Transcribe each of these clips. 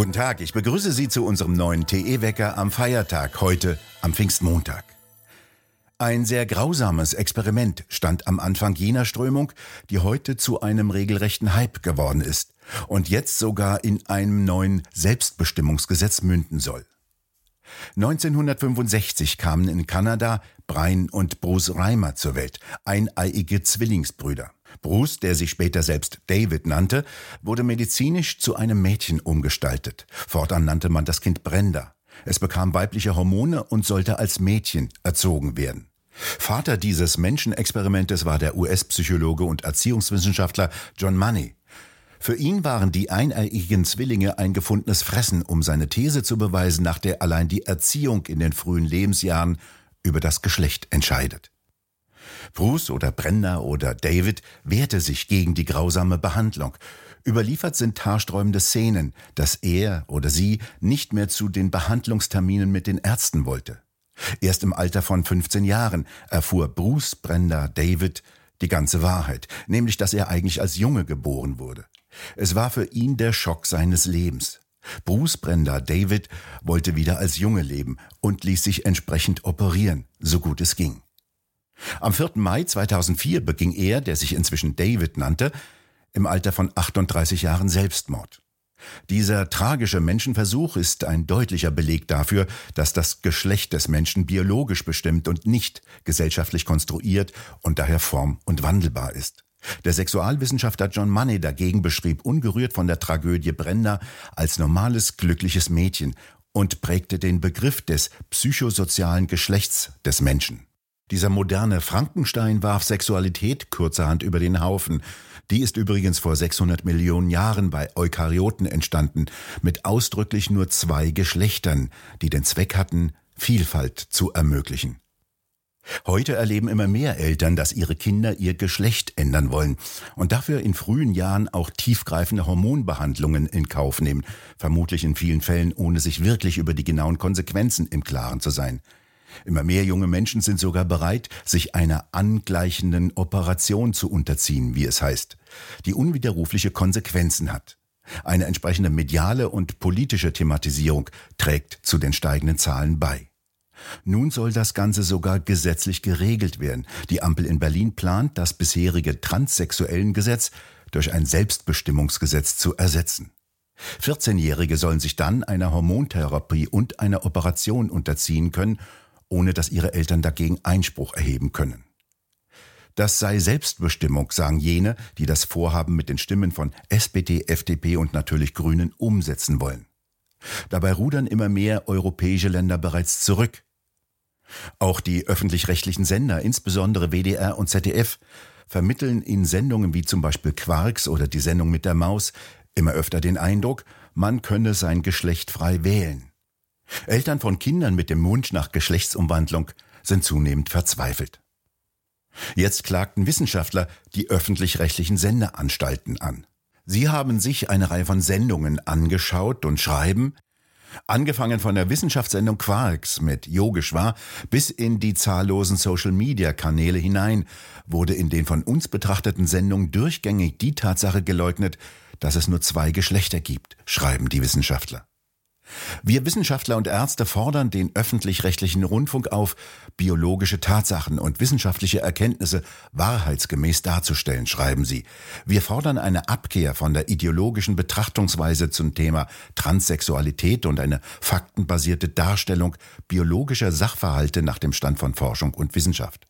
Guten Tag, ich begrüße Sie zu unserem neuen TE-Wecker am Feiertag, heute am Pfingstmontag. Ein sehr grausames Experiment stand am Anfang jener Strömung, die heute zu einem regelrechten Hype geworden ist und jetzt sogar in einem neuen Selbstbestimmungsgesetz münden soll. 1965 kamen in Kanada Brian und Bruce Reimer zur Welt, eineiige Zwillingsbrüder. Bruce, der sich später selbst David nannte, wurde medizinisch zu einem Mädchen umgestaltet. Fortan nannte man das Kind Brenda. Es bekam weibliche Hormone und sollte als Mädchen erzogen werden. Vater dieses Menschenexperimentes war der US-Psychologe und Erziehungswissenschaftler John Money. Für ihn waren die eineiigen Zwillinge ein gefundenes Fressen, um seine These zu beweisen, nach der allein die Erziehung in den frühen Lebensjahren über das Geschlecht entscheidet. Bruce oder Brenda oder David wehrte sich gegen die grausame Behandlung. Überliefert sind haarsträubende Szenen, dass er oder sie nicht mehr zu den Behandlungsterminen mit den Ärzten wollte. Erst im Alter von 15 Jahren erfuhr Bruce, Brenda, David die ganze Wahrheit, nämlich dass er eigentlich als Junge geboren wurde. Es war für ihn der Schock seines Lebens. Bruce Brenda David wollte wieder als Junge leben und ließ sich entsprechend operieren, so gut es ging. Am 4. Mai 2004 beging er, der sich inzwischen David nannte, im Alter von 38 Jahren Selbstmord. Dieser tragische Menschenversuch ist ein deutlicher Beleg dafür, dass das Geschlecht des Menschen biologisch bestimmt und nicht gesellschaftlich konstruiert und daher form- und wandelbar ist. Der Sexualwissenschaftler John Money dagegen beschrieb ungerührt von der Tragödie Brenda als normales, glückliches Mädchen und prägte den Begriff des psychosozialen Geschlechts des Menschen. Dieser moderne Frankenstein warf Sexualität kurzerhand über den Haufen. Die ist übrigens vor 600 Millionen Jahren bei Eukaryoten entstanden, mit ausdrücklich nur zwei Geschlechtern, die den Zweck hatten, Vielfalt zu ermöglichen. Heute erleben immer mehr Eltern, dass ihre Kinder ihr Geschlecht ändern wollen und dafür in frühen Jahren auch tiefgreifende Hormonbehandlungen in Kauf nehmen, vermutlich in vielen Fällen ohne sich wirklich über die genauen Konsequenzen im Klaren zu sein. Immer mehr junge Menschen sind sogar bereit, sich einer angleichenden Operation zu unterziehen, wie es heißt, die unwiderrufliche Konsequenzen hat. Eine entsprechende mediale und politische Thematisierung trägt zu den steigenden Zahlen bei. Nun soll das Ganze sogar gesetzlich geregelt werden. Die Ampel in Berlin plant, das bisherige transsexuellen Gesetz durch ein Selbstbestimmungsgesetz zu ersetzen. 14-Jährige sollen sich dann einer Hormontherapie und einer Operation unterziehen können ohne dass ihre Eltern dagegen Einspruch erheben können. Das sei Selbstbestimmung, sagen jene, die das Vorhaben mit den Stimmen von SPD, FDP und natürlich Grünen umsetzen wollen. Dabei rudern immer mehr europäische Länder bereits zurück. Auch die öffentlich-rechtlichen Sender, insbesondere WDR und ZDF, vermitteln in Sendungen wie zum Beispiel Quarks oder die Sendung mit der Maus immer öfter den Eindruck, man könne sein Geschlecht frei wählen. Eltern von Kindern mit dem Wunsch nach Geschlechtsumwandlung sind zunehmend verzweifelt. Jetzt klagten Wissenschaftler die öffentlich-rechtlichen Sendeanstalten an. Sie haben sich eine Reihe von Sendungen angeschaut und schreiben, angefangen von der Wissenschaftssendung Quarks mit Yogeshwar bis in die zahllosen Social-Media-Kanäle hinein, wurde in den von uns betrachteten Sendungen durchgängig die Tatsache geleugnet, dass es nur zwei Geschlechter gibt, schreiben die Wissenschaftler. Wir Wissenschaftler und Ärzte fordern den öffentlich-rechtlichen Rundfunk auf, biologische Tatsachen und wissenschaftliche Erkenntnisse wahrheitsgemäß darzustellen, schreiben sie. Wir fordern eine Abkehr von der ideologischen Betrachtungsweise zum Thema Transsexualität und eine faktenbasierte Darstellung biologischer Sachverhalte nach dem Stand von Forschung und Wissenschaft.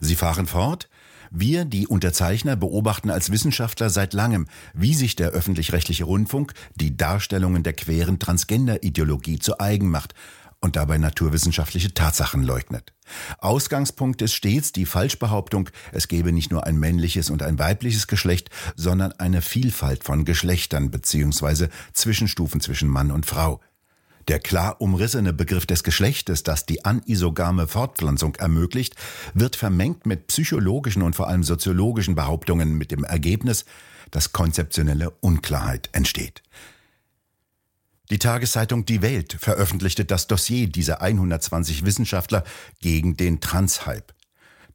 Sie fahren fort, wir, die Unterzeichner, beobachten als Wissenschaftler seit langem, wie sich der öffentlich-rechtliche Rundfunk die Darstellungen der queren Transgender-Ideologie zu eigen macht und dabei naturwissenschaftliche Tatsachen leugnet. Ausgangspunkt ist stets die Falschbehauptung, es gebe nicht nur ein männliches und ein weibliches Geschlecht, sondern eine Vielfalt von Geschlechtern bzw. Zwischenstufen zwischen Mann und Frau. Der klar umrissene Begriff des Geschlechtes, das die anisogame Fortpflanzung ermöglicht, wird vermengt mit psychologischen und vor allem soziologischen Behauptungen mit dem Ergebnis, dass konzeptionelle Unklarheit entsteht. Die Tageszeitung Die Welt veröffentlichte das Dossier dieser 120 Wissenschaftler gegen den Transhype.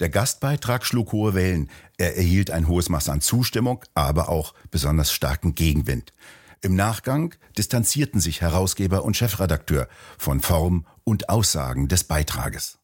Der Gastbeitrag schlug hohe Wellen. Er erhielt ein hohes Maß an Zustimmung, aber auch besonders starken Gegenwind. Im Nachgang distanzierten sich Herausgeber und Chefredakteur von Form und Aussagen des Beitrages.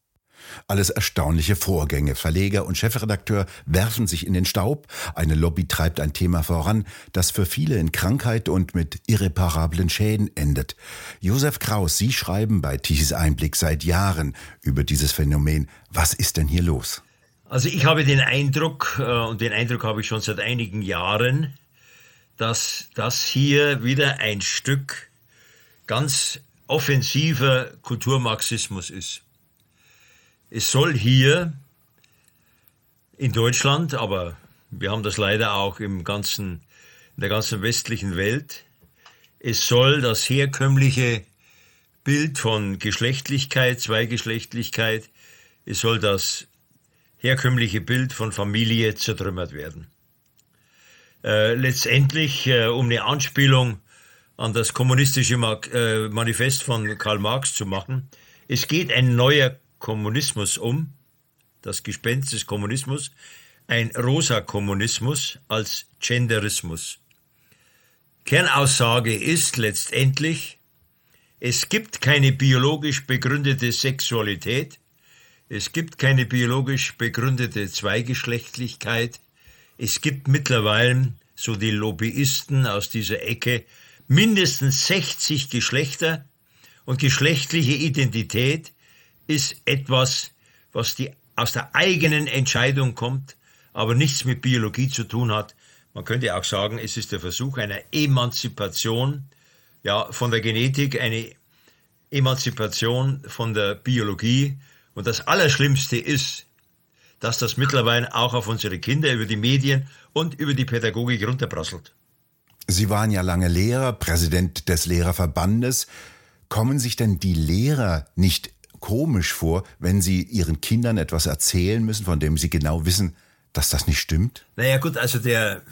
Alles erstaunliche Vorgänge. Verleger und Chefredakteur werfen sich in den Staub. Eine Lobby treibt ein Thema voran, das für viele in Krankheit und mit irreparablen Schäden endet. Josef Kraus, Sie schreiben bei Tichys Einblick seit Jahren über dieses Phänomen. Was ist denn hier los? Also ich habe den Eindruck, äh, und den Eindruck habe ich schon seit einigen Jahren, dass das hier wieder ein Stück ganz offensiver Kulturmarxismus ist. Es soll hier in Deutschland, aber wir haben das leider auch im ganzen, in der ganzen westlichen Welt, es soll das herkömmliche Bild von Geschlechtlichkeit, Zweigeschlechtlichkeit, es soll das herkömmliche Bild von Familie zertrümmert werden. Äh, letztendlich, äh, um eine Anspielung an das kommunistische äh, Manifest von Karl Marx zu machen, es geht ein neuer Kommunismus um, das Gespenst des Kommunismus, ein rosa Kommunismus als Genderismus. Kernaussage ist letztendlich, es gibt keine biologisch begründete Sexualität, es gibt keine biologisch begründete Zweigeschlechtlichkeit, es gibt mittlerweile, so die Lobbyisten aus dieser Ecke, mindestens 60 Geschlechter und geschlechtliche Identität ist etwas, was die, aus der eigenen Entscheidung kommt, aber nichts mit Biologie zu tun hat. Man könnte auch sagen, es ist der Versuch einer Emanzipation ja, von der Genetik, eine Emanzipation von der Biologie. Und das Allerschlimmste ist, dass das mittlerweile auch auf unsere Kinder über die Medien und über die Pädagogik runterprasselt. Sie waren ja lange Lehrer, Präsident des Lehrerverbandes. Kommen sich denn die Lehrer nicht komisch vor, wenn sie ihren Kindern etwas erzählen müssen, von dem sie genau wissen, dass das nicht stimmt? Naja gut, also der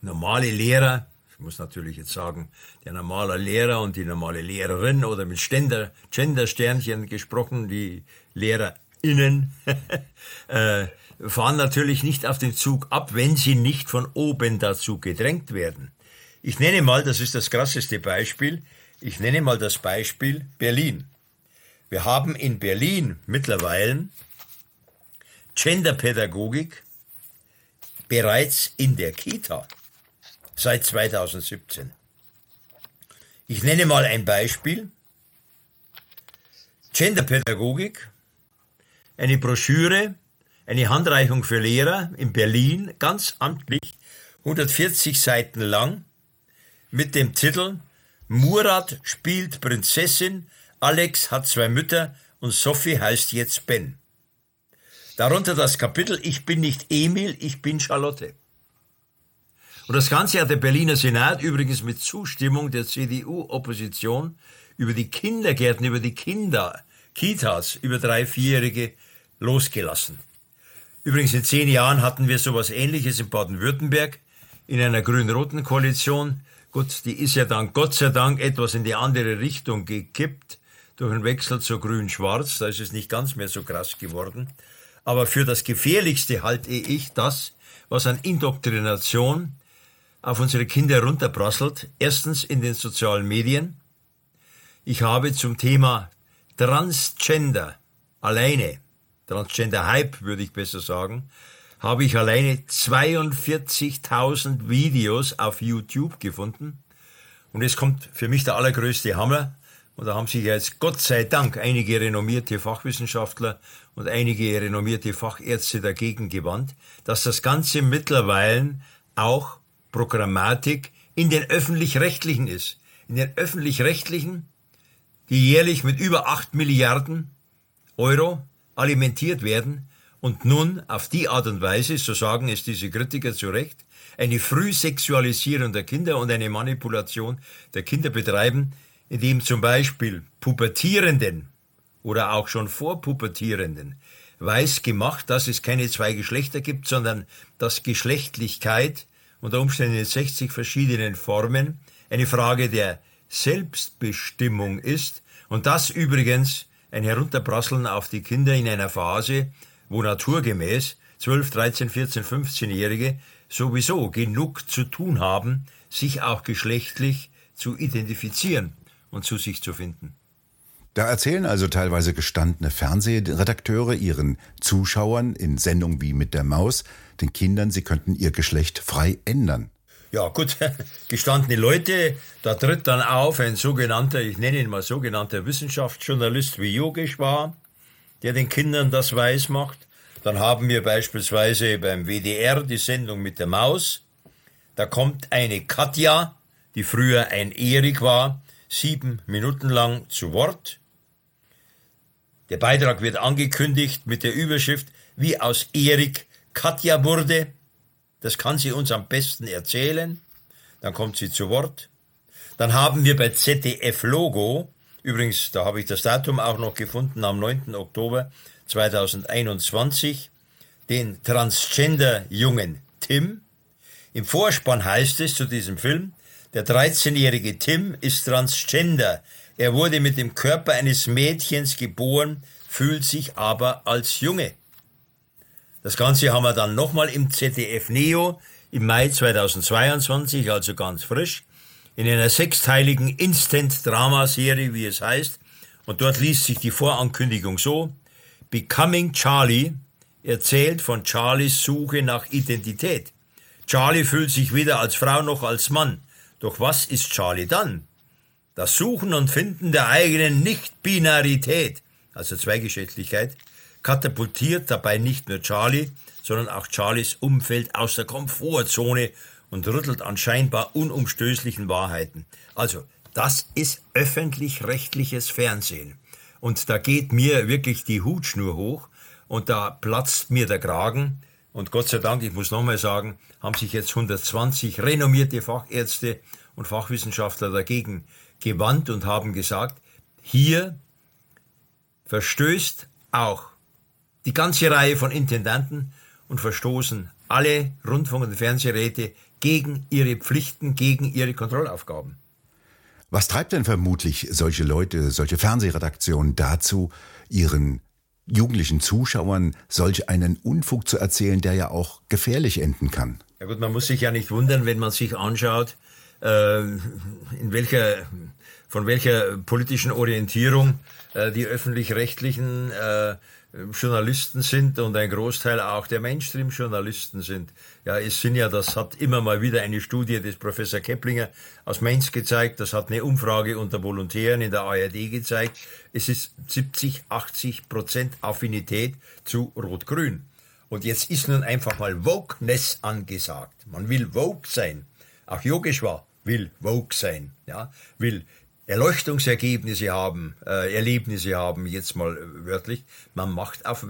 normale Lehrer, ich muss natürlich jetzt sagen, der normale Lehrer und die normale Lehrerin oder mit Gender-Sternchen gesprochen, die LehrerInnen, äh, fahren natürlich nicht auf den Zug ab, wenn sie nicht von oben dazu gedrängt werden. Ich nenne mal, das ist das krasseste Beispiel, ich nenne mal das Beispiel Berlin. Wir haben in Berlin mittlerweile Genderpädagogik bereits in der Kita seit 2017. Ich nenne mal ein Beispiel. Genderpädagogik, eine Broschüre, eine Handreichung für Lehrer in Berlin, ganz amtlich, 140 Seiten lang, mit dem Titel Murat spielt Prinzessin Alex hat zwei Mütter und Sophie heißt jetzt Ben. Darunter das Kapitel Ich bin nicht Emil, ich bin Charlotte. Und das Ganze hat der Berliner Senat übrigens mit Zustimmung der CDU-Opposition über die Kindergärten, über die Kinder, Kitas, über drei, vierjährige losgelassen. Übrigens in zehn Jahren hatten wir sowas ähnliches in Baden-Württemberg in einer grün-roten Koalition. Gut, die ist ja dann Gott sei Dank etwas in die andere Richtung gekippt durch einen Wechsel zu grün-schwarz, da ist es nicht ganz mehr so krass geworden. Aber für das Gefährlichste halte ich das, was an Indoktrination auf unsere Kinder runterprasselt. Erstens in den sozialen Medien. Ich habe zum Thema Transgender alleine, Transgender-Hype würde ich besser sagen, habe ich alleine 42.000 Videos auf YouTube gefunden. Und jetzt kommt für mich der allergrößte Hammer. Und da haben sich jetzt Gott sei Dank einige renommierte Fachwissenschaftler und einige renommierte Fachärzte dagegen gewandt, dass das Ganze mittlerweile auch Programmatik in den öffentlich-rechtlichen ist. In den öffentlich-rechtlichen, die jährlich mit über 8 Milliarden Euro alimentiert werden und nun auf die Art und Weise, so sagen es diese Kritiker zu Recht, eine Frühsexualisierung der Kinder und eine Manipulation der Kinder betreiben, indem zum Beispiel Pubertierenden oder auch schon Vorpubertierenden weiß gemacht, dass es keine zwei Geschlechter gibt, sondern dass Geschlechtlichkeit unter Umständen in 60 verschiedenen Formen eine Frage der Selbstbestimmung ist. Und das übrigens ein Herunterprasseln auf die Kinder in einer Phase, wo naturgemäß 12, 13, 14, 15-Jährige sowieso genug zu tun haben, sich auch geschlechtlich zu identifizieren und zu sich zu finden. Da erzählen also teilweise gestandene Fernsehredakteure ihren Zuschauern in Sendungen wie mit der Maus, den Kindern, sie könnten ihr Geschlecht frei ändern. Ja, gut, gestandene Leute, da tritt dann auf ein sogenannter, ich nenne ihn mal sogenannter Wissenschaftsjournalist wie Yogeshwar, der den Kindern das weiß macht. Dann haben wir beispielsweise beim WDR die Sendung mit der Maus. Da kommt eine Katja, die früher ein Erik war, sieben Minuten lang zu Wort. Der Beitrag wird angekündigt mit der Überschrift, wie aus Erik Katja wurde. Das kann sie uns am besten erzählen. Dann kommt sie zu Wort. Dann haben wir bei ZDF Logo, übrigens, da habe ich das Datum auch noch gefunden, am 9. Oktober 2021, den Transgender-Jungen Tim. Im Vorspann heißt es zu diesem Film, der 13-jährige Tim ist Transgender. Er wurde mit dem Körper eines Mädchens geboren, fühlt sich aber als Junge. Das Ganze haben wir dann nochmal im ZDF Neo im Mai 2022, also ganz frisch, in einer sechsteiligen Instant-Drama-Serie, wie es heißt. Und dort liest sich die Vorankündigung so, Becoming Charlie erzählt von Charlies Suche nach Identität. Charlie fühlt sich weder als Frau noch als Mann. Doch was ist Charlie dann? Das Suchen und Finden der eigenen Nicht-Binarität, also Zweigeschlechtlichkeit, katapultiert dabei nicht nur Charlie, sondern auch Charlies Umfeld aus der Komfortzone und rüttelt an scheinbar unumstößlichen Wahrheiten. Also, das ist öffentlich-rechtliches Fernsehen. Und da geht mir wirklich die Hutschnur hoch und da platzt mir der Kragen. Und Gott sei Dank, ich muss nochmal sagen, haben sich jetzt 120 renommierte Fachärzte und Fachwissenschaftler dagegen gewandt und haben gesagt, hier verstößt auch die ganze Reihe von Intendanten und verstoßen alle Rundfunk- und Fernsehräte gegen ihre Pflichten, gegen ihre Kontrollaufgaben. Was treibt denn vermutlich solche Leute, solche Fernsehredaktionen dazu, ihren jugendlichen Zuschauern solch einen Unfug zu erzählen, der ja auch gefährlich enden kann? Ja gut, man muss sich ja nicht wundern, wenn man sich anschaut, äh, in welcher, von welcher politischen Orientierung äh, die öffentlich-rechtlichen äh, Journalisten sind und ein Großteil auch der Mainstream-Journalisten sind. Ja, es sind ja, das hat immer mal wieder eine Studie des Professor Keplinger aus Mainz gezeigt, das hat eine Umfrage unter Volontären in der ARD gezeigt. Es ist 70, 80 Prozent Affinität zu Rot-Grün. Und jetzt ist nun einfach mal Wokeness angesagt. Man will woke sein. Auch Yogeshwar will woke sein, ja, will Erleuchtungsergebnisse haben, äh, Erlebnisse haben, jetzt mal wörtlich. Man macht auf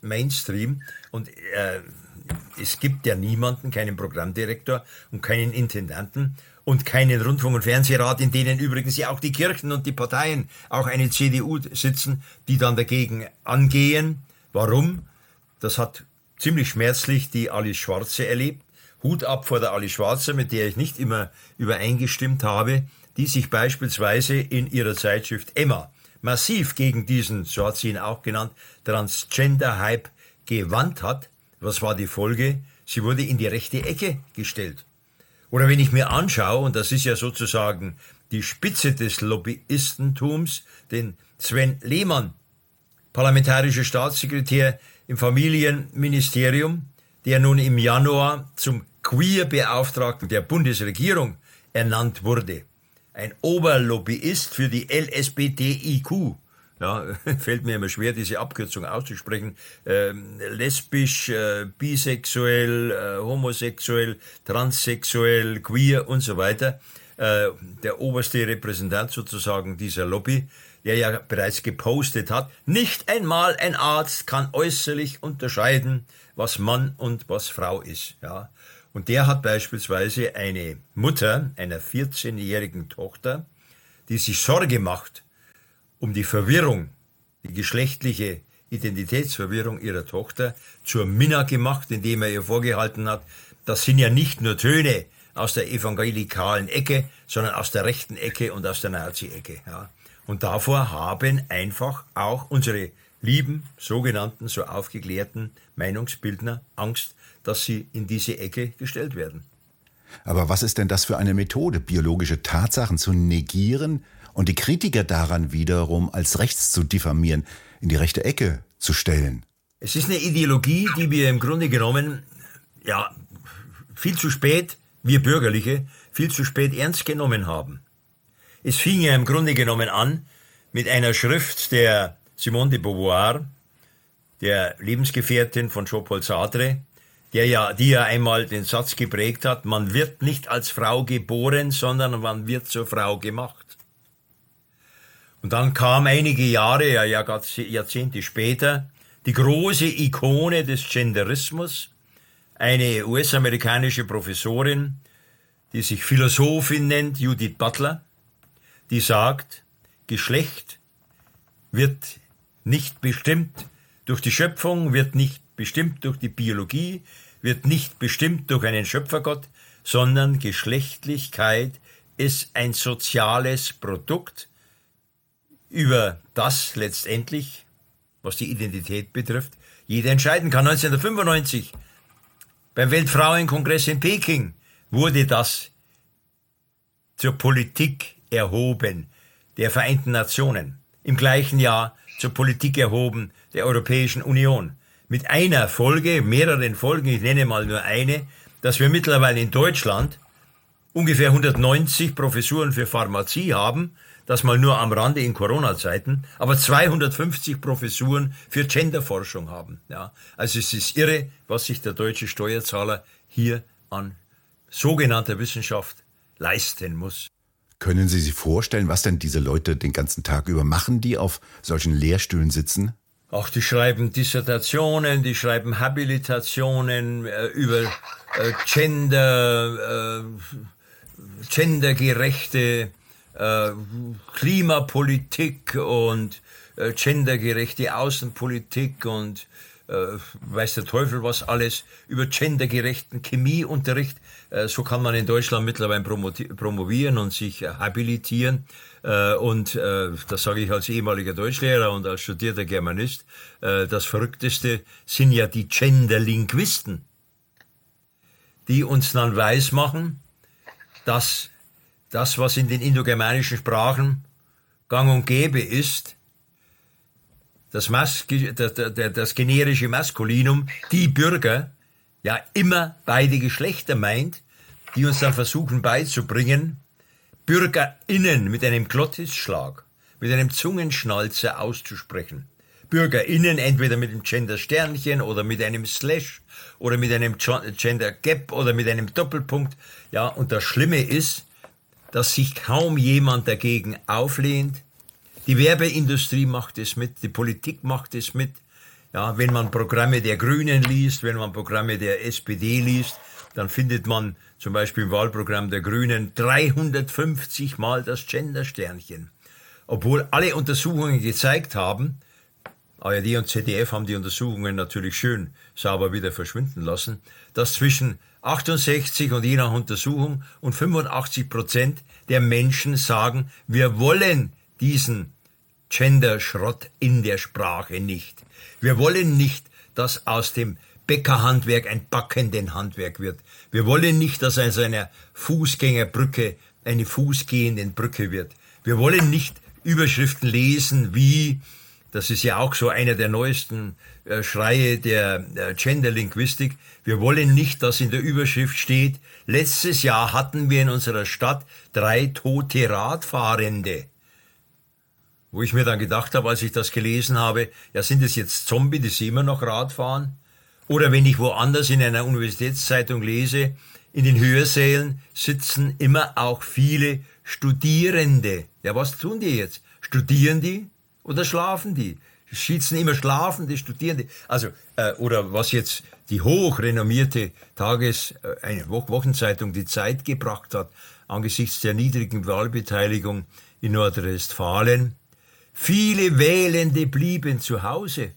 Mainstream und äh, es gibt ja niemanden, keinen Programmdirektor und keinen Intendanten und keinen Rundfunk- und Fernsehrat, in denen übrigens ja auch die Kirchen und die Parteien, auch eine CDU sitzen, die dann dagegen angehen. Warum? Das hat ziemlich schmerzlich die Alice Schwarze erlebt. Hut ab vor der Alice Schwarze, mit der ich nicht immer übereingestimmt habe die sich beispielsweise in ihrer Zeitschrift Emma massiv gegen diesen, so hat sie ihn auch genannt, Transgender-Hype gewandt hat. Was war die Folge? Sie wurde in die rechte Ecke gestellt. Oder wenn ich mir anschaue, und das ist ja sozusagen die Spitze des Lobbyistentums, den Sven Lehmann, parlamentarischer Staatssekretär im Familienministerium, der nun im Januar zum Queer-Beauftragten der Bundesregierung ernannt wurde ein Oberlobbyist für die LSBTIQ. Ja, fällt mir immer schwer, diese Abkürzung auszusprechen. Ähm, lesbisch, äh, bisexuell, äh, homosexuell, transsexuell, queer und so weiter. Äh, der oberste Repräsentant sozusagen dieser Lobby, der ja bereits gepostet hat, nicht einmal ein Arzt kann äußerlich unterscheiden, was Mann und was Frau ist. Ja. Und der hat beispielsweise eine Mutter einer 14-jährigen Tochter, die sich Sorge macht um die Verwirrung, die geschlechtliche Identitätsverwirrung ihrer Tochter, zur Minna gemacht, indem er ihr vorgehalten hat, das sind ja nicht nur Töne aus der evangelikalen Ecke, sondern aus der rechten Ecke und aus der Nazi-Ecke. Ja. Und davor haben einfach auch unsere lieben, sogenannten, so aufgeklärten Meinungsbildner Angst, dass sie in diese Ecke gestellt werden. Aber was ist denn das für eine Methode, biologische Tatsachen zu negieren und die Kritiker daran wiederum als rechts zu diffamieren, in die rechte Ecke zu stellen? Es ist eine Ideologie, die wir im Grunde genommen, ja, viel zu spät, wir Bürgerliche, viel zu spät ernst genommen haben. Es fing ja im Grunde genommen an mit einer Schrift der Simone de Beauvoir, der Lebensgefährtin von Jean-Paul Sartre, der ja, die ja einmal den Satz geprägt hat, man wird nicht als Frau geboren, sondern man wird zur Frau gemacht. Und dann kam einige Jahre, ja, Jahrzehnte später, die große Ikone des Genderismus, eine US-amerikanische Professorin, die sich Philosophin nennt, Judith Butler, die sagt, Geschlecht wird nicht bestimmt durch die Schöpfung, wird nicht bestimmt durch die Biologie, wird nicht bestimmt durch einen Schöpfergott, sondern Geschlechtlichkeit ist ein soziales Produkt, über das letztendlich, was die Identität betrifft, jeder entscheiden kann. 1995 beim Weltfrauenkongress in Peking wurde das zur Politik erhoben der Vereinten Nationen. Im gleichen Jahr zur Politik erhoben der Europäischen Union. Mit einer Folge, mehreren Folgen, ich nenne mal nur eine, dass wir mittlerweile in Deutschland ungefähr 190 Professuren für Pharmazie haben, das mal nur am Rande in Corona-Zeiten, aber 250 Professuren für Genderforschung haben. Ja, also es ist irre, was sich der deutsche Steuerzahler hier an sogenannter Wissenschaft leisten muss. Können Sie sich vorstellen, was denn diese Leute den ganzen Tag über machen, die auf solchen Lehrstühlen sitzen? Ach, die schreiben Dissertationen, die schreiben Habilitationen äh, über äh, Gender, äh, gendergerechte äh, Klimapolitik und äh, gendergerechte Außenpolitik und äh, weiß der Teufel was alles, über gendergerechten Chemieunterricht. So kann man in Deutschland mittlerweile promovieren und sich habilitieren. Äh, und äh, das sage ich als ehemaliger Deutschlehrer und als studierter Germanist. Äh, das Verrückteste sind ja die Genderlinguisten, die uns dann weismachen, dass das, was in den indogermanischen Sprachen gang und gäbe ist, das, Mas das, das generische Maskulinum, die Bürger, ja immer beide Geschlechter meint, die uns dann versuchen beizubringen, BürgerInnen mit einem Glottisschlag, mit einem Zungenschnalzer auszusprechen. BürgerInnen entweder mit dem Gender Sternchen oder mit einem Slash oder mit einem Gender Gap oder mit einem Doppelpunkt. Ja, und das Schlimme ist, dass sich kaum jemand dagegen auflehnt, die Werbeindustrie macht es mit, die Politik macht es mit. Ja, wenn man Programme der Grünen liest, wenn man Programme der SPD liest, dann findet man zum Beispiel im Wahlprogramm der Grünen 350 Mal das Gender-Sternchen. Obwohl alle Untersuchungen gezeigt haben, ARD und ZDF haben die Untersuchungen natürlich schön sauber wieder verschwinden lassen, dass zwischen 68 und je nach Untersuchung und 85 Prozent der Menschen sagen, wir wollen diesen Gender-Schrott in der Sprache nicht. Wir wollen nicht, dass aus dem Bäckerhandwerk ein backenden Handwerk wird. Wir wollen nicht, dass aus einer Fußgängerbrücke eine fußgehenden Brücke wird. Wir wollen nicht Überschriften lesen wie, das ist ja auch so einer der neuesten äh, Schreie der äh, Genderlinguistik, wir wollen nicht, dass in der Überschrift steht, letztes Jahr hatten wir in unserer Stadt drei tote Radfahrende wo ich mir dann gedacht habe, als ich das gelesen habe, ja, sind es jetzt Zombie, die sie immer noch Radfahren? Oder wenn ich woanders in einer Universitätszeitung lese, in den Hörsälen sitzen immer auch viele Studierende. Ja, was tun die jetzt? Studieren die oder schlafen die? Sitzen immer schlafende Studierende. Also, äh, oder was jetzt die hochrenommierte Tages-, äh, eine Wochenzeitung Die Zeit gebracht hat, angesichts der niedrigen Wahlbeteiligung in Nordrhein-Westfalen, Viele Wählende blieben zu Hause.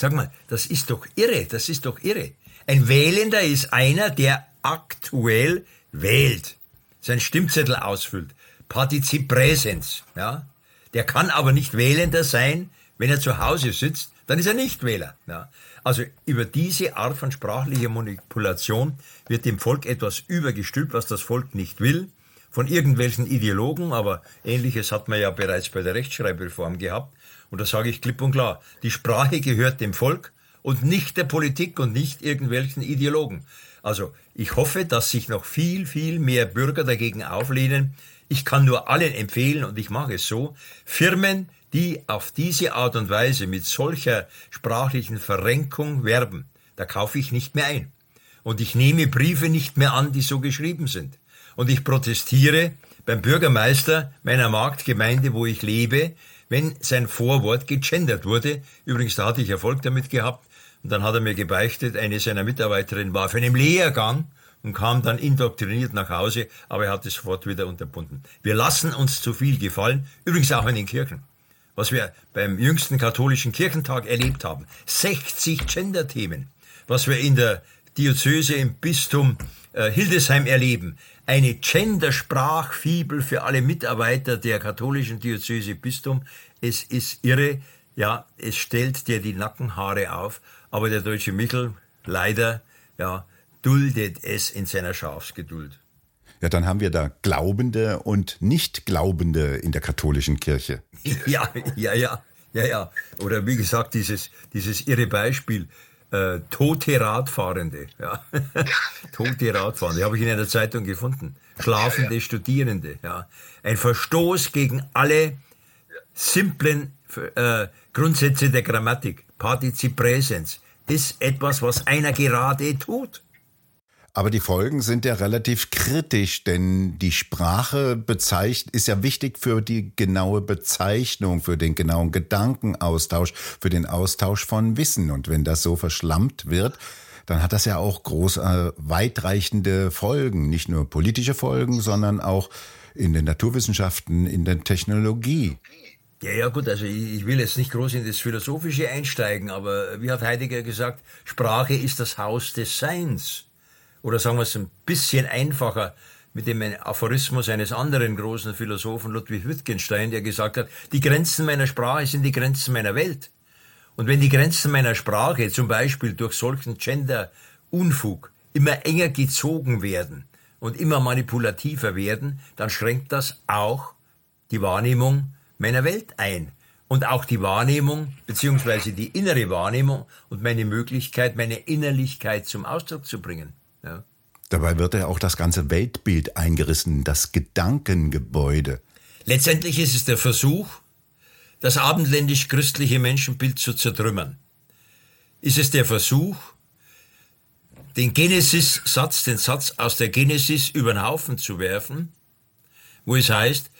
Sag mal, das ist doch irre, das ist doch irre. Ein Wählender ist einer, der aktuell wählt, sein Stimmzettel ausfüllt, Partizip Präsens, ja. Der kann aber nicht Wählender sein, wenn er zu Hause sitzt, dann ist er nicht Wähler. Ja. Also über diese Art von sprachlicher Manipulation wird dem Volk etwas übergestülpt, was das Volk nicht will, von irgendwelchen Ideologen, aber ähnliches hat man ja bereits bei der Rechtschreibreform gehabt. Und da sage ich klipp und klar, die Sprache gehört dem Volk und nicht der Politik und nicht irgendwelchen Ideologen. Also ich hoffe, dass sich noch viel, viel mehr Bürger dagegen auflehnen. Ich kann nur allen empfehlen, und ich mache es so, Firmen, die auf diese Art und Weise mit solcher sprachlichen Verrenkung werben, da kaufe ich nicht mehr ein. Und ich nehme Briefe nicht mehr an, die so geschrieben sind. Und ich protestiere beim Bürgermeister meiner Marktgemeinde, wo ich lebe, wenn sein Vorwort gegendert wurde. Übrigens, da hatte ich Erfolg damit gehabt. Und dann hat er mir gebeichtet, eine seiner Mitarbeiterinnen war für einen Lehrgang und kam dann indoktriniert nach Hause, aber er hat es sofort wieder unterbunden. Wir lassen uns zu viel gefallen, übrigens auch in den Kirchen was wir beim jüngsten katholischen Kirchentag erlebt haben. 60 Gender-Themen, was wir in der Diözese im Bistum äh, Hildesheim erleben. Eine Gender-Sprachfibel für alle Mitarbeiter der katholischen Diözese Bistum. Es ist irre. Ja, es stellt dir die Nackenhaare auf. Aber der deutsche Michel, leider, ja, duldet es in seiner Schafsgeduld. Ja, dann haben wir da Glaubende und Nicht-Glaubende in der katholischen Kirche. Ja, ja, ja, ja, ja. Oder wie gesagt, dieses, dieses irre Beispiel, äh, tote Radfahrende. Ja. tote Radfahrende, habe ich in einer Zeitung gefunden. Schlafende ja, ja. Studierende. Ja. Ein Verstoß gegen alle simplen äh, Grundsätze der Grammatik. Partizip Präsens ist etwas, was einer gerade tut. Aber die Folgen sind ja relativ kritisch, denn die Sprache bezeichnet, ist ja wichtig für die genaue Bezeichnung, für den genauen Gedankenaustausch, für den Austausch von Wissen. Und wenn das so verschlammt wird, dann hat das ja auch groß äh, weitreichende Folgen, nicht nur politische Folgen, sondern auch in den Naturwissenschaften, in der Technologie. Ja, ja, gut, also ich, ich will jetzt nicht groß in das Philosophische einsteigen, aber wie hat Heidegger gesagt, Sprache ist das Haus des Seins oder sagen wir es ein bisschen einfacher mit dem Aphorismus eines anderen großen Philosophen, Ludwig Wittgenstein, der gesagt hat, die Grenzen meiner Sprache sind die Grenzen meiner Welt. Und wenn die Grenzen meiner Sprache zum Beispiel durch solchen Gender-Unfug immer enger gezogen werden und immer manipulativer werden, dann schränkt das auch die Wahrnehmung meiner Welt ein. Und auch die Wahrnehmung, beziehungsweise die innere Wahrnehmung und meine Möglichkeit, meine Innerlichkeit zum Ausdruck zu bringen. Ja. Dabei wird ja auch das ganze Weltbild eingerissen, das Gedankengebäude. Letztendlich ist es der Versuch, das abendländisch-christliche Menschenbild zu zertrümmern. Ist es der Versuch, den Genesis-Satz, den Satz aus der Genesis über den Haufen zu werfen, wo es heißt,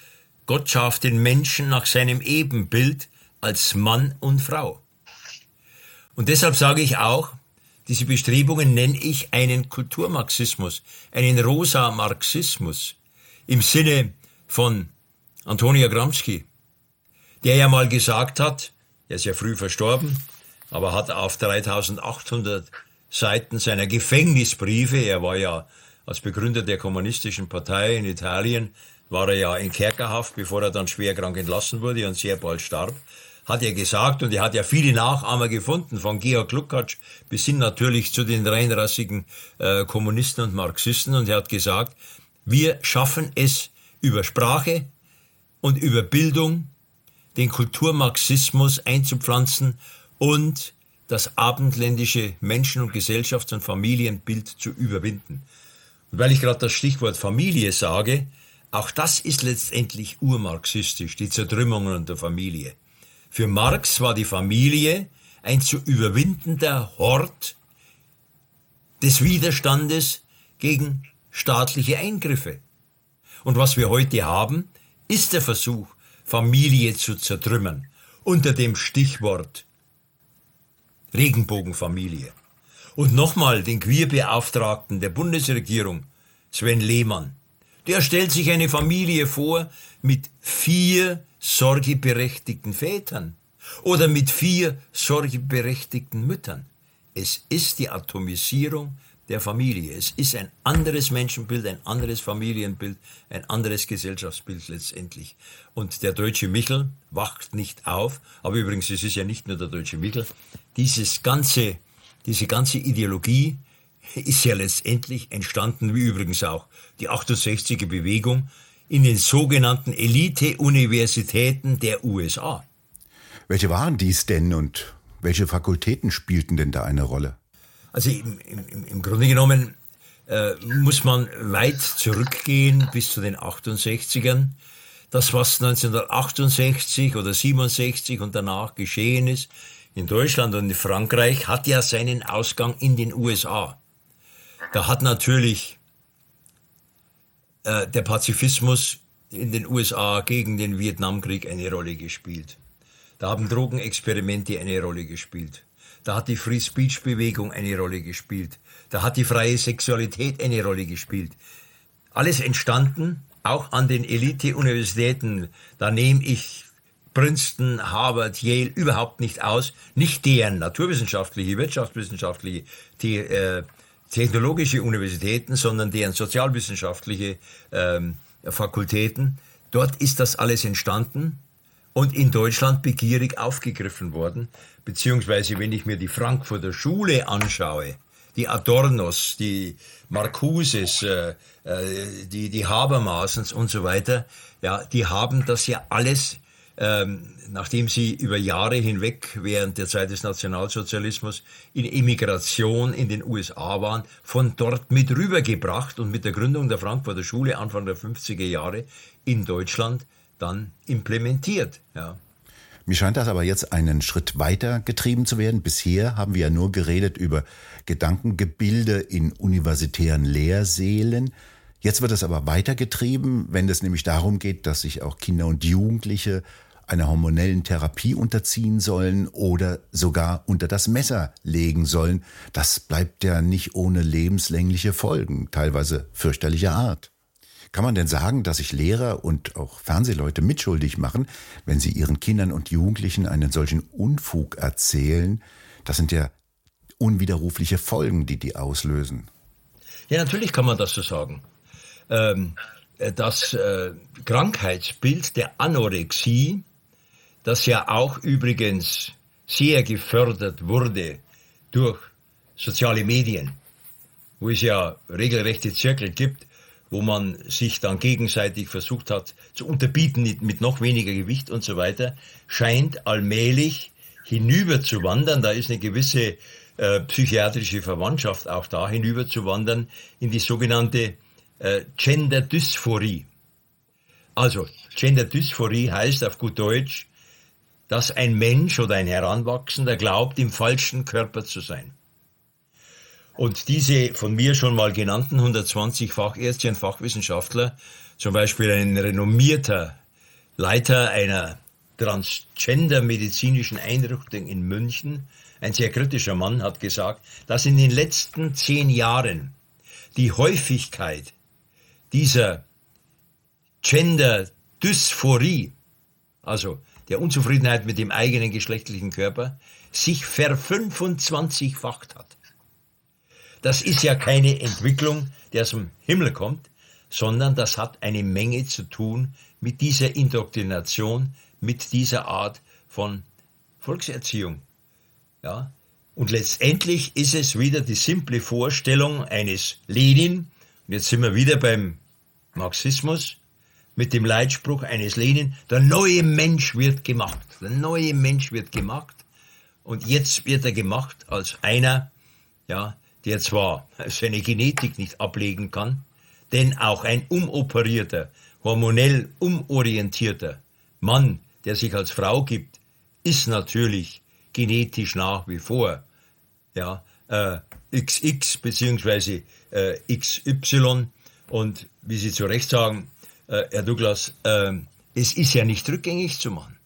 Gott schaf den Menschen nach seinem Ebenbild als Mann und Frau. Und deshalb sage ich auch, diese Bestrebungen nenne ich einen Kulturmarxismus, einen rosa Marxismus im Sinne von Antonia Gramsci, der ja mal gesagt hat, er ist ja früh verstorben, aber hat auf 3800 Seiten seiner Gefängnisbriefe, er war ja als Begründer der kommunistischen Partei in Italien, war er ja in Kerkerhaft, bevor er dann schwer krank entlassen wurde und sehr bald starb hat er gesagt, und er hat ja viele Nachahmer gefunden, von Georg Lukács bis hin natürlich zu den reinrassigen äh, Kommunisten und Marxisten, und er hat gesagt, wir schaffen es über Sprache und über Bildung, den Kulturmarxismus einzupflanzen und das abendländische Menschen- und Gesellschafts- und Familienbild zu überwinden. Und weil ich gerade das Stichwort Familie sage, auch das ist letztendlich urmarxistisch, die Zertrümmerung der Familie. Für Marx war die Familie ein zu überwindender Hort des Widerstandes gegen staatliche Eingriffe. Und was wir heute haben, ist der Versuch, Familie zu zertrümmern, unter dem Stichwort Regenbogenfamilie. Und nochmal den Queerbeauftragten der Bundesregierung, Sven Lehmann. Der stellt sich eine Familie vor mit vier sorgeberechtigten Vätern oder mit vier sorgeberechtigten Müttern. Es ist die Atomisierung der Familie. Es ist ein anderes Menschenbild, ein anderes Familienbild, ein anderes Gesellschaftsbild letztendlich. Und der deutsche Michel wacht nicht auf, aber übrigens, es ist ja nicht nur der deutsche Michel, dieses ganze diese ganze Ideologie ist ja letztendlich entstanden, wie übrigens auch die 68er Bewegung, in den sogenannten Elite-Universitäten der USA. Welche waren dies denn und welche Fakultäten spielten denn da eine Rolle? Also im, im, im Grunde genommen äh, muss man weit zurückgehen bis zu den 68ern. Das, was 1968 oder 67 und danach geschehen ist, in Deutschland und in Frankreich, hat ja seinen Ausgang in den USA. Da hat natürlich äh, der Pazifismus in den USA gegen den Vietnamkrieg eine Rolle gespielt. Da haben Drogenexperimente eine Rolle gespielt. Da hat die Free Speech Bewegung eine Rolle gespielt. Da hat die freie Sexualität eine Rolle gespielt. Alles entstanden, auch an den Elite-Universitäten. Da nehme ich Princeton, Harvard, Yale überhaupt nicht aus. Nicht deren naturwissenschaftliche, wirtschaftswissenschaftliche, die, äh, technologische Universitäten, sondern deren sozialwissenschaftliche ähm, Fakultäten. Dort ist das alles entstanden und in Deutschland begierig aufgegriffen worden. Beziehungsweise, wenn ich mir die Frankfurter Schule anschaue, die Adornos, die Marcuses, äh, äh, die, die Habermasens und so weiter, ja, die haben das ja alles ähm, nachdem sie über Jahre hinweg während der Zeit des Nationalsozialismus in Emigration in den USA waren, von dort mit rübergebracht und mit der Gründung der Frankfurter Schule Anfang der 50er Jahre in Deutschland dann implementiert. Ja. Mir scheint das aber jetzt einen Schritt weiter getrieben zu werden. Bisher haben wir ja nur geredet über Gedankengebilde in universitären Lehrsälen. Jetzt wird es aber weitergetrieben, wenn es nämlich darum geht, dass sich auch Kinder und Jugendliche einer hormonellen Therapie unterziehen sollen oder sogar unter das Messer legen sollen. Das bleibt ja nicht ohne lebenslängliche Folgen, teilweise fürchterlicher Art. Kann man denn sagen, dass sich Lehrer und auch Fernsehleute mitschuldig machen, wenn sie ihren Kindern und Jugendlichen einen solchen Unfug erzählen? Das sind ja unwiderrufliche Folgen, die die auslösen. Ja, natürlich kann man das so sagen. Ähm, das äh, Krankheitsbild der Anorexie das ja auch übrigens sehr gefördert wurde durch soziale Medien, wo es ja regelrechte Zirkel gibt, wo man sich dann gegenseitig versucht hat zu unterbieten mit noch weniger Gewicht und so weiter, scheint allmählich hinüber zu wandern. Da ist eine gewisse äh, psychiatrische Verwandtschaft auch da hinüber zu wandern in die sogenannte äh, Gender-Dysphorie. Also Gender-Dysphorie heißt auf gut Deutsch dass ein Mensch oder ein Heranwachsender glaubt, im falschen Körper zu sein. Und diese von mir schon mal genannten 120 Fachärzte und Fachwissenschaftler, zum Beispiel ein renommierter Leiter einer Transgender-medizinischen Einrichtung in München, ein sehr kritischer Mann, hat gesagt, dass in den letzten zehn Jahren die Häufigkeit dieser Gender-Dysphorie, also der Unzufriedenheit mit dem eigenen geschlechtlichen Körper sich verfünfundzwanzigfacht hat. Das ist ja keine Entwicklung, die aus dem Himmel kommt, sondern das hat eine Menge zu tun mit dieser Indoktrination, mit dieser Art von Volkserziehung. Ja? Und letztendlich ist es wieder die simple Vorstellung eines Lenin, und jetzt sind wir wieder beim Marxismus, mit dem Leitspruch eines Lenin, der neue Mensch wird gemacht. Der neue Mensch wird gemacht. Und jetzt wird er gemacht als einer, ja, der zwar seine Genetik nicht ablegen kann, denn auch ein umoperierter, hormonell umorientierter Mann, der sich als Frau gibt, ist natürlich genetisch nach wie vor ja, äh, XX beziehungsweise äh, XY und wie Sie zu Recht sagen, äh, Herr Douglas, äh, es ist ja nicht rückgängig zu machen.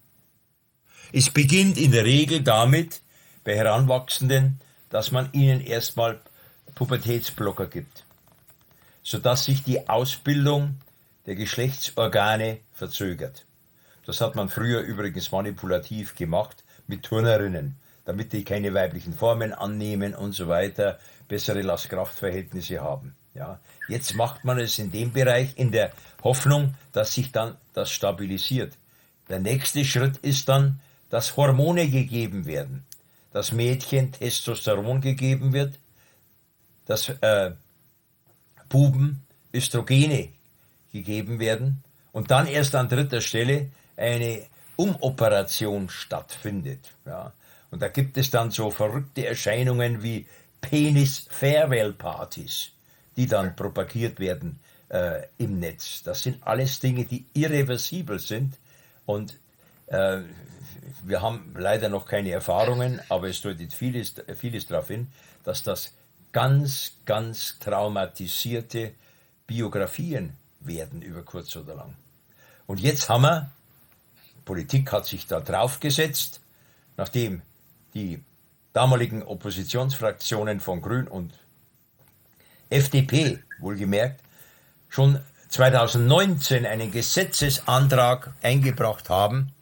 Es beginnt in der Regel damit, bei Heranwachsenden, dass man ihnen erstmal Pubertätsblocker gibt, sodass sich die Ausbildung der Geschlechtsorgane verzögert. Das hat man früher übrigens manipulativ gemacht mit Turnerinnen, damit die keine weiblichen Formen annehmen und so weiter, bessere Last-Kraft-Verhältnisse haben. Ja, jetzt macht man es in dem Bereich in der Hoffnung, dass sich dann das stabilisiert. Der nächste Schritt ist dann, dass Hormone gegeben werden, das Mädchen Testosteron gegeben wird, dass äh, Buben Östrogene gegeben werden und dann erst an dritter Stelle eine Umoperation stattfindet. Ja. Und da gibt es dann so verrückte Erscheinungen wie Penis-Farewell-Partys, die dann propagiert werden äh, im Netz. Das sind alles Dinge, die irreversibel sind und äh, wir haben leider noch keine Erfahrungen, aber es deutet vieles, vieles darauf hin, dass das ganz, ganz traumatisierte Biografien werden über kurz oder lang. Und jetzt haben wir, Politik hat sich da draufgesetzt, nachdem die damaligen Oppositionsfraktionen von Grün und FDP, wohlgemerkt, schon 2019 einen Gesetzesantrag eingebracht haben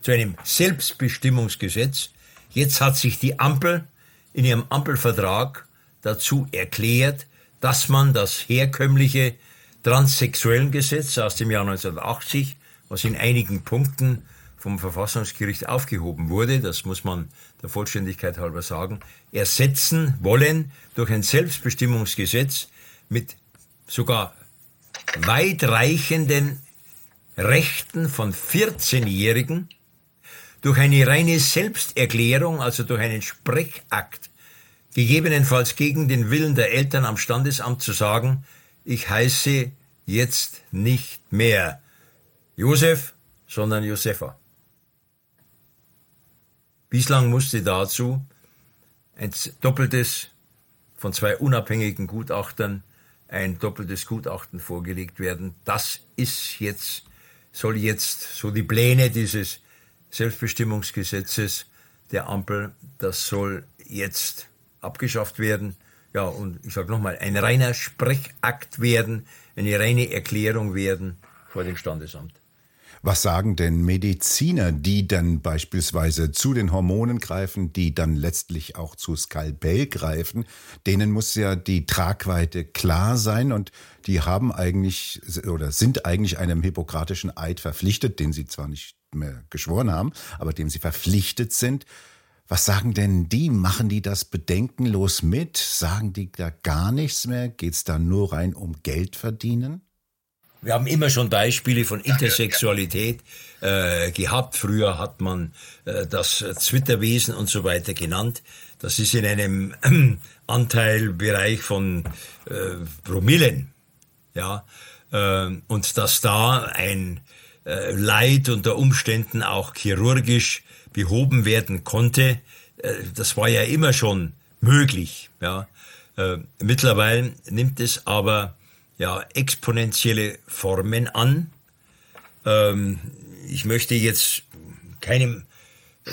zu einem Selbstbestimmungsgesetz. Jetzt hat sich die Ampel in ihrem Ampelvertrag dazu erklärt, dass man das herkömmliche Transsexuellengesetz aus dem Jahr 1980, was in einigen Punkten vom Verfassungsgericht aufgehoben wurde, das muss man der Vollständigkeit halber sagen, ersetzen wollen durch ein Selbstbestimmungsgesetz mit sogar weitreichenden Rechten von 14-Jährigen, durch eine reine Selbsterklärung, also durch einen Sprechakt, gegebenenfalls gegen den Willen der Eltern am Standesamt zu sagen, ich heiße jetzt nicht mehr Josef, sondern Josefa. Bislang musste dazu ein doppeltes von zwei unabhängigen Gutachtern ein doppeltes Gutachten vorgelegt werden. Das ist jetzt, soll jetzt so die Pläne dieses Selbstbestimmungsgesetzes der Ampel, das soll jetzt abgeschafft werden. Ja, und ich sage nochmal, ein reiner Sprechakt werden, eine reine Erklärung werden vor dem Standesamt. Was sagen denn Mediziner, die dann beispielsweise zu den Hormonen greifen, die dann letztlich auch zu Skalpell greifen? Denen muss ja die Tragweite klar sein und die haben eigentlich oder sind eigentlich einem hippokratischen Eid verpflichtet, den sie zwar nicht mehr geschworen haben, aber dem sie verpflichtet sind. Was sagen denn die? Machen die das bedenkenlos mit? Sagen die da gar nichts mehr? Geht es da nur rein um Geld verdienen? Wir haben immer schon Beispiele von Intersexualität äh, gehabt. Früher hat man äh, das Zwitterwesen und so weiter genannt. Das ist in einem äh, Anteilbereich von äh, Promillen. Ja, äh, und dass da ein äh, Leid unter Umständen auch chirurgisch behoben werden konnte, äh, das war ja immer schon möglich. Ja. Äh, mittlerweile nimmt es aber ja, exponentielle Formen an. Ähm, ich möchte jetzt keinem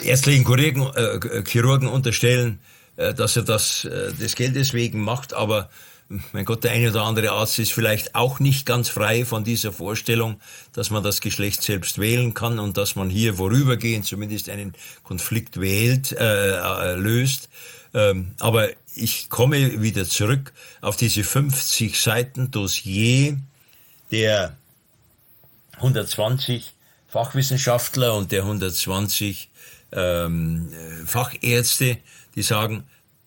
ärztlichen Chirurgen, äh, Chirurgen unterstellen, äh, dass er das äh, des Geldes wegen macht, aber mein Gott, der eine oder andere Arzt ist vielleicht auch nicht ganz frei von dieser Vorstellung, dass man das Geschlecht selbst wählen kann und dass man hier vorübergehend zumindest einen Konflikt wählt, äh, äh löst. Ähm, aber ich komme wieder zurück auf diese 50 Seiten Dossier der 120 Fachwissenschaftler und der 120 ähm, Fachärzte, die sagen,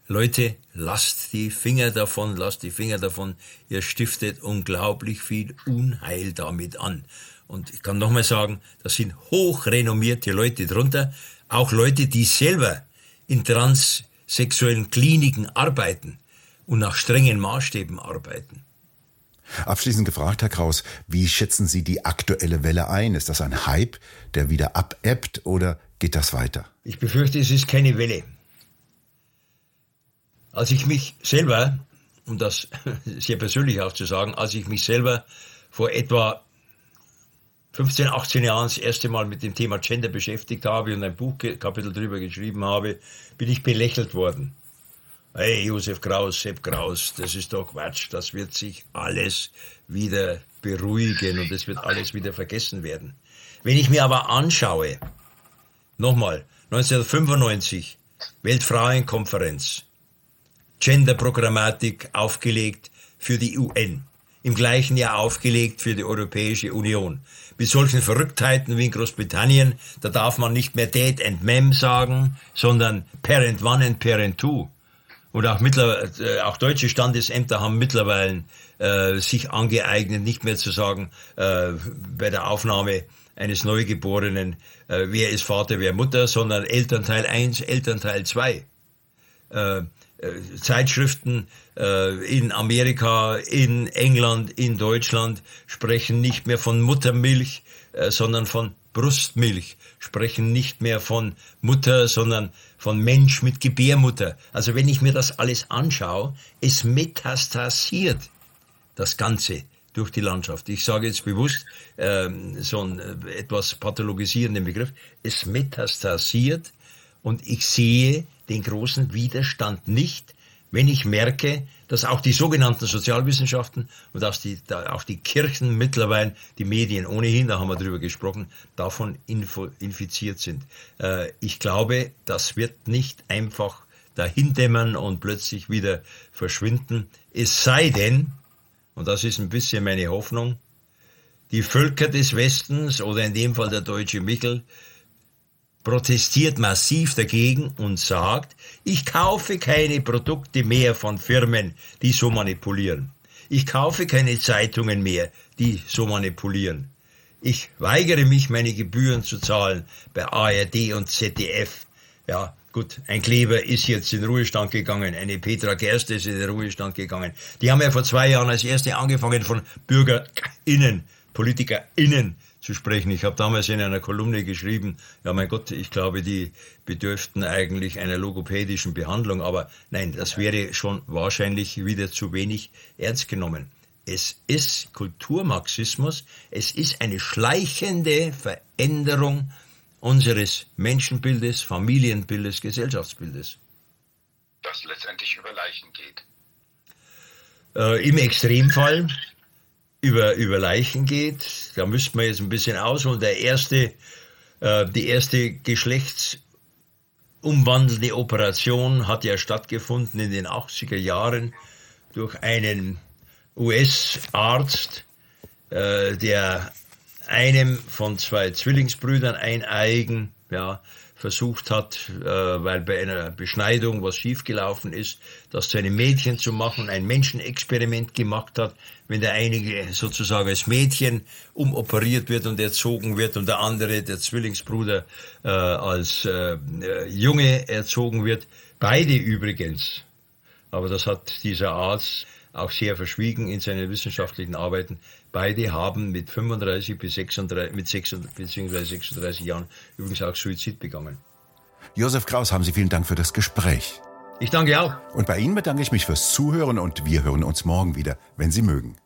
Leute, lasst die Finger davon, lasst die Finger davon, ihr stiftet unglaublich viel Unheil damit an. Und ich kann nochmal sagen, das sind hochrenommierte Leute drunter, auch Leute, die selber in Trans sexuellen Kliniken arbeiten und nach strengen Maßstäben arbeiten. Abschließend gefragt, Herr Kraus, wie schätzen Sie die aktuelle Welle ein? Ist das ein Hype, der wieder abebbt oder geht das weiter? Ich befürchte, es ist keine Welle. Als ich mich selber, um das sehr persönlich auch zu sagen, als ich mich selber vor etwa 15, 18 Jahren das erste Mal mit dem Thema Gender beschäftigt habe und ein Buchkapitel darüber geschrieben habe, bin ich belächelt worden. Hey, Josef Kraus, Sepp Kraus, das ist doch Quatsch, das wird sich alles wieder beruhigen und es wird alles wieder vergessen werden. Wenn ich mir aber anschaue, nochmal, 1995, Weltfrauenkonferenz, Genderprogrammatik aufgelegt für die UN. im gleichen Jahr aufgelegt für die Europäische Union. Mit solchen Verrücktheiten wie in Großbritannien, da darf man nicht mehr Dad and Mem sagen, sondern Parent One and Parent Two. Und auch, mittlerweile, äh, auch deutsche Standesämter haben mittlerweile äh, sich angeeignet, nicht mehr zu sagen, äh, bei der Aufnahme eines Neugeborenen, äh, wer ist Vater, wer Mutter, sondern Elternteil 1, Elternteil 2. Äh, Zeitschriften äh, in Amerika, in England, in Deutschland sprechen nicht mehr von Muttermilch, äh, sondern von Brustmilch, sprechen nicht mehr von Mutter, sondern von Mensch mit Gebärmutter. Also wenn ich mir das alles anschaue, es metastasiert das Ganze durch die Landschaft. Ich sage jetzt bewusst ähm, so einen äh, etwas pathologisierenden Begriff. Es metastasiert und ich sehe den großen Widerstand nicht, wenn ich merke, dass auch die sogenannten Sozialwissenschaften und auch die, auch die Kirchen mittlerweile, die Medien ohnehin, da haben wir drüber gesprochen, davon info, infiziert sind. Äh, ich glaube, das wird nicht einfach dahindämmern und plötzlich wieder verschwinden. Es sei denn, und das ist ein bisschen meine Hoffnung, die Völker des Westens oder in dem Fall der deutsche Michel protestiert massiv dagegen und sagt, ich kaufe keine Produkte mehr von Firmen, die so manipulieren. Ich kaufe keine Zeitungen mehr, die so manipulieren. Ich weigere mich, meine Gebühren zu zahlen bei ARD und ZDF. Ja, gut, ein Kleber ist jetzt in Ruhestand gegangen, eine Petra Gerste ist in den Ruhestand gegangen. Die haben ja vor zwei Jahren als erste angefangen von BürgerInnen, PolitikerInnen zu sprechen. Ich habe damals in einer Kolumne geschrieben, ja mein Gott, ich glaube, die bedürften eigentlich einer logopädischen Behandlung, aber nein, das wäre schon wahrscheinlich wieder zu wenig ernst genommen. Es ist Kulturmarxismus, es ist eine schleichende Veränderung unseres Menschenbildes, Familienbildes, Gesellschaftsbildes. Das letztendlich über Leichen geht. Äh, Im Extremfall über, über Leichen geht. Da müsste man jetzt ein bisschen ausholen. Der erste, äh, die erste geschlechtsumwandelnde Operation hat ja stattgefunden in den 80er Jahren durch einen US-Arzt, äh, der einem von zwei Zwillingsbrüdern eineigen, ja, versucht hat, äh, weil bei einer Beschneidung was schiefgelaufen ist, das zu einem Mädchen zu machen, ein Menschenexperiment gemacht hat, wenn der eine sozusagen als Mädchen umoperiert wird und erzogen wird und der andere, der Zwillingsbruder, äh, als äh, Junge erzogen wird. Beide übrigens, aber das hat dieser Arzt auch sehr verschwiegen in seinen wissenschaftlichen Arbeiten, Beide haben mit 35 bis 36, mit 36, beziehungsweise 36 Jahren übrigens auch Suizid begangen. Josef Kraus, haben Sie vielen Dank für das Gespräch. Ich danke auch. Und bei Ihnen bedanke ich mich fürs Zuhören und wir hören uns morgen wieder, wenn Sie mögen.